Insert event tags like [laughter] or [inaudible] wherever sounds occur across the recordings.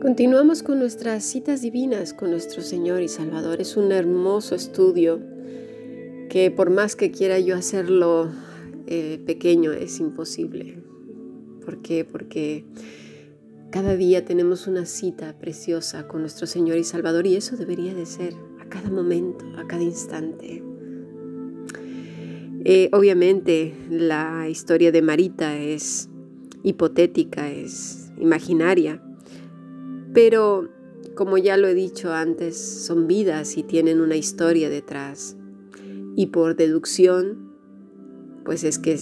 Continuamos con nuestras citas divinas con nuestro Señor y Salvador. Es un hermoso estudio que por más que quiera yo hacerlo eh, pequeño es imposible. ¿Por qué? Porque cada día tenemos una cita preciosa con nuestro Señor y Salvador y eso debería de ser a cada momento, a cada instante. Eh, obviamente la historia de Marita es hipotética, es imaginaria pero, como ya lo he dicho antes, son vidas y tienen una historia detrás. Y por deducción, pues es que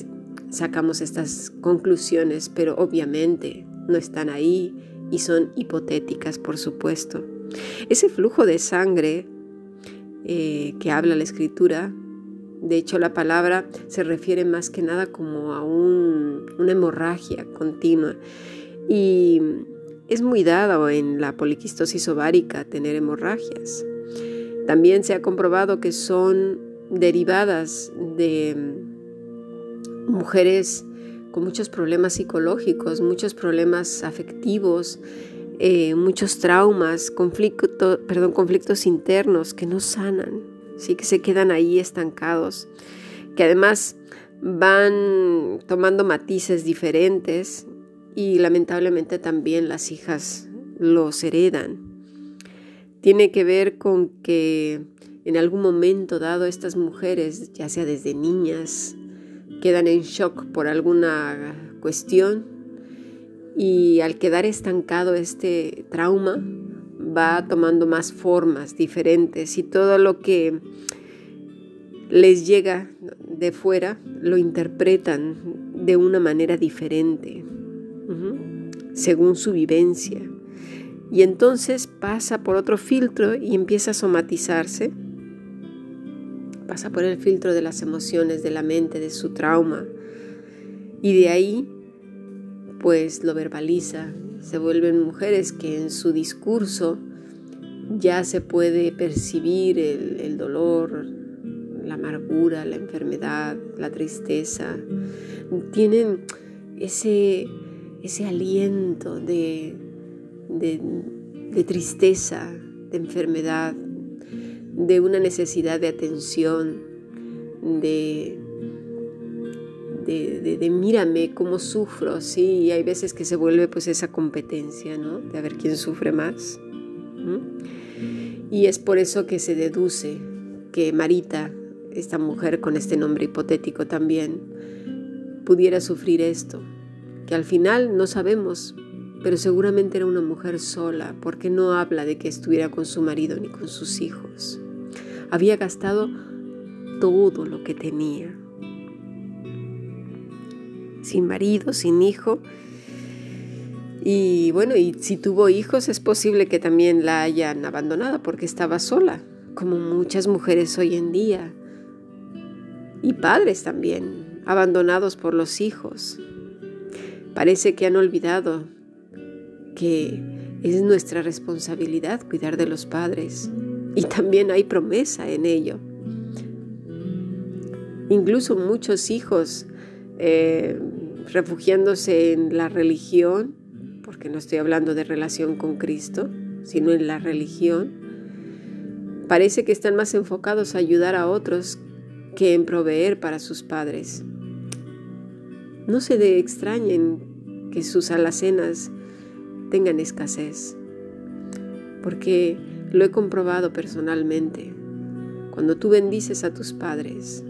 sacamos estas conclusiones, pero obviamente no están ahí y son hipotéticas, por supuesto. Ese flujo de sangre eh, que habla la escritura, de hecho la palabra se refiere más que nada como a una hemorragia continua. Y es muy dado en la poliquistosis ovárica tener hemorragias. También se ha comprobado que son derivadas de mujeres con muchos problemas psicológicos, muchos problemas afectivos, eh, muchos traumas, perdón, conflictos internos que no sanan, ¿sí? que se quedan ahí estancados, que además van tomando matices diferentes y lamentablemente también las hijas los heredan. Tiene que ver con que en algún momento dado estas mujeres, ya sea desde niñas, quedan en shock por alguna cuestión y al quedar estancado este trauma va tomando más formas diferentes y todo lo que les llega de fuera lo interpretan de una manera diferente según su vivencia. Y entonces pasa por otro filtro y empieza a somatizarse. Pasa por el filtro de las emociones, de la mente, de su trauma. Y de ahí, pues lo verbaliza. Se vuelven mujeres que en su discurso ya se puede percibir el, el dolor, la amargura, la enfermedad, la tristeza. Tienen ese ese aliento de, de, tristeza, de enfermedad, de una necesidad de atención, de, de, mírame cómo sufro, sí, y hay veces que se vuelve pues esa competencia, ¿no? De a ver quién sufre más. Y es por eso que se deduce que Marita, esta mujer con este nombre hipotético también, pudiera sufrir esto, que al final no sabemos, pero seguramente era una mujer sola, porque no habla de que estuviera con su marido ni con sus hijos. Había gastado todo lo que tenía. Sin marido, sin hijo. Y bueno, y si tuvo hijos es posible que también la hayan abandonado porque estaba sola, como muchas mujeres hoy en día. Y padres también, abandonados por los hijos. Parece que han olvidado que es nuestra responsabilidad cuidar de los padres y también hay promesa en ello. Incluso muchos hijos eh, refugiándose en la religión, porque no estoy hablando de relación con Cristo, sino en la religión, parece que están más enfocados a ayudar a otros que en proveer para sus padres. No se de extrañen que sus alacenas tengan escasez, porque lo he comprobado personalmente. Cuando tú bendices a tus padres,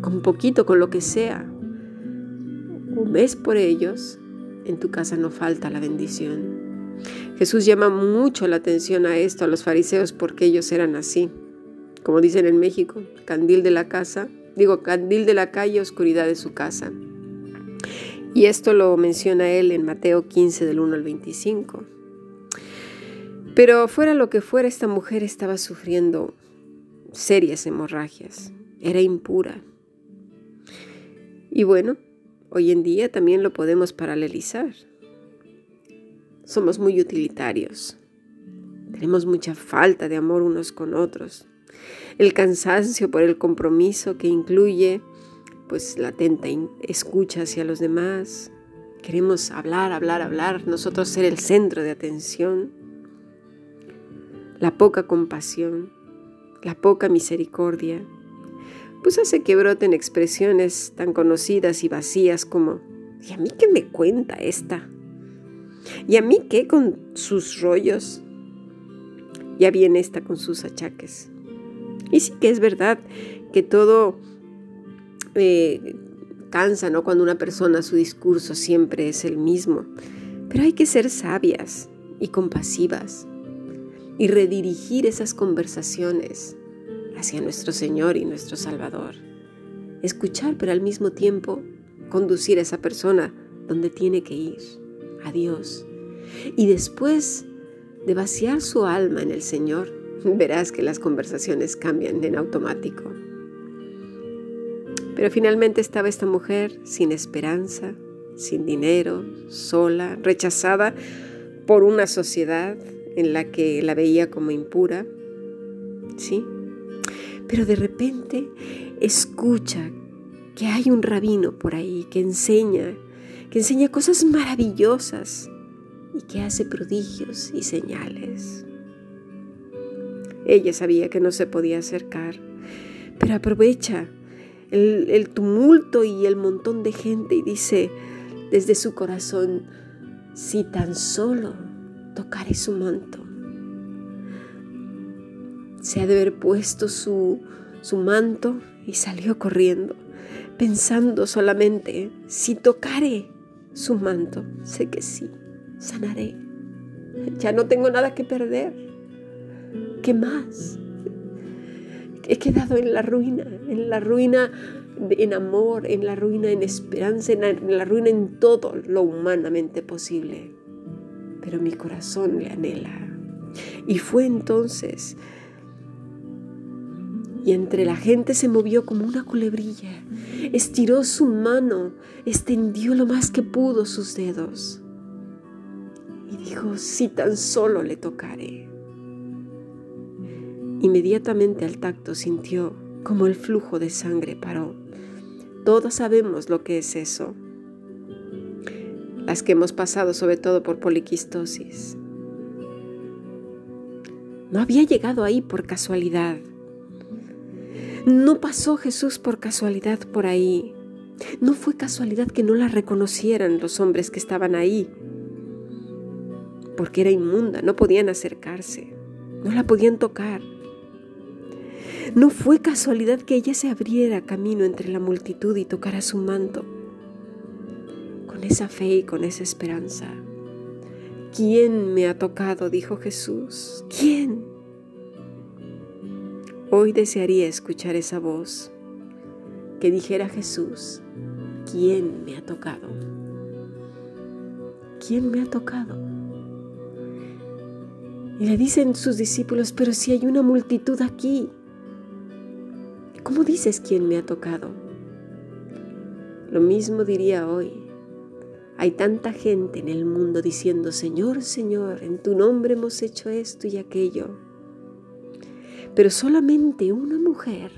con poquito, con lo que sea, o ves por ellos, en tu casa no falta la bendición. Jesús llama mucho la atención a esto a los fariseos porque ellos eran así. Como dicen en México, candil de la casa, digo, candil de la calle, oscuridad de su casa. Y esto lo menciona él en Mateo 15 del 1 al 25. Pero fuera lo que fuera, esta mujer estaba sufriendo serias hemorragias. Era impura. Y bueno, hoy en día también lo podemos paralelizar. Somos muy utilitarios. Tenemos mucha falta de amor unos con otros. El cansancio por el compromiso que incluye pues la atenta escucha hacia los demás, queremos hablar, hablar, hablar, nosotros ser el centro de atención, la poca compasión, la poca misericordia, pues hace que broten expresiones tan conocidas y vacías como, ¿y a mí qué me cuenta esta? ¿Y a mí qué con sus rollos? Ya viene esta con sus achaques. Y sí que es verdad que todo eh, cansa, ¿no? Cuando una persona su discurso siempre es el mismo. Pero hay que ser sabias y compasivas y redirigir esas conversaciones hacia nuestro Señor y nuestro Salvador. Escuchar, pero al mismo tiempo conducir a esa persona donde tiene que ir, a Dios. Y después de vaciar su alma en el Señor, [laughs] verás que las conversaciones cambian en automático. Pero finalmente estaba esta mujer sin esperanza, sin dinero, sola, rechazada por una sociedad en la que la veía como impura. ¿Sí? Pero de repente escucha que hay un rabino por ahí que enseña, que enseña cosas maravillosas y que hace prodigios y señales. Ella sabía que no se podía acercar, pero aprovecha el, tumulto y el montón de gente y dice desde su corazón, si tan solo tocaré su manto, se ha de haber puesto su, su manto y salió corriendo, pensando solamente, si tocaré su manto, sé que sí, sanaré. Ya no tengo nada que perder. ¿Qué más? He quedado en la ruina, en la ruina en amor, en la ruina en esperanza, en la ruina en todo lo humanamente posible. Pero mi corazón le anhela. Y fue entonces y entre la gente se movió como una culebrilla. Estiró su mano, extendió lo más que pudo sus dedos y dijo, si tan solo le tocaré. Inmediatamente al tacto sintió como el flujo de sangre paró. Todos sabemos lo que es eso. Las que hemos pasado sobre todo por poliquistosis. No había llegado ahí por casualidad. No pasó Jesús por casualidad por ahí. No fue casualidad que no la reconocieran los hombres que estaban ahí, porque era inmunda, no podían acercarse, no la podían tocar. No fue casualidad que ella se abriera camino entre la multitud y tocara su manto, con esa fe y con esa esperanza. ¿Quién me ha tocado? dijo Jesús. ¿Quién? Hoy desearía escuchar esa voz que dijera Jesús, ¿quién me ha tocado? ¿Quién me ha tocado? Y le dicen sus discípulos, pero si hay una multitud aquí, ¿cómo dices quién me ha tocado? Lo mismo diría hoy. Hay tanta gente en el mundo diciendo, Señor, Señor, en tu nombre hemos hecho esto y aquello pero solamente una mujer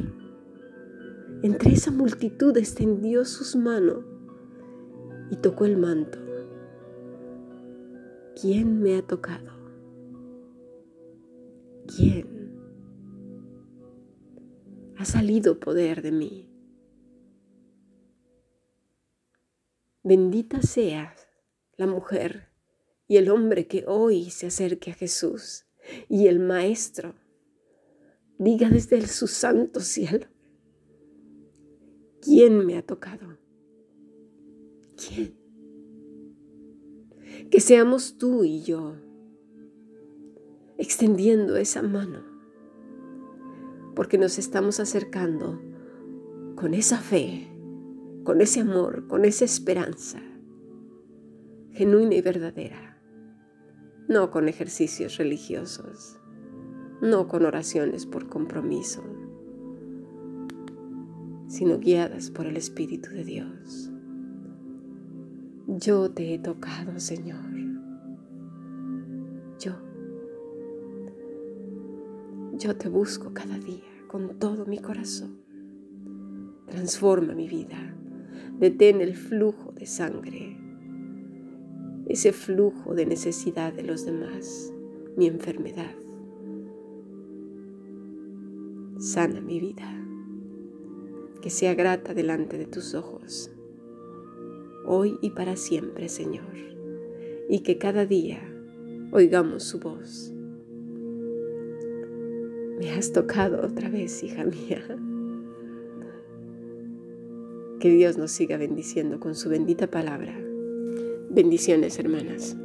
entre esa multitud extendió sus manos y tocó el manto. ¿Quién me ha tocado? ¿Quién? Ha salido poder de mí. Bendita sea la mujer y el hombre que hoy se acerque a Jesús y el Maestro diga desde su santo cielo, ¿quién me ha tocado? ¿Quién? Que seamos tú y yo extendiendo esa mano, porque nos estamos acercando con esa fe, con ese amor, con esa esperanza genuina y verdadera, no con ejercicios religiosos no con oraciones por compromiso, sino guiadas por el Espíritu de Dios. Yo te he tocado, Señor. Yo te busco cada día con todo mi corazón. Transforma mi vida. Detén el flujo de sangre. ese flujo de necesidad de los demás, mi enfermedad. Sana mi vida, que sea grata delante de tus ojos, hoy y para siempre, Señor, y que cada día oigamos su voz. Me has tocado otra vez, hija mía. Que Dios nos siga bendiciendo con su bendita palabra. Bendiciones, hermanas.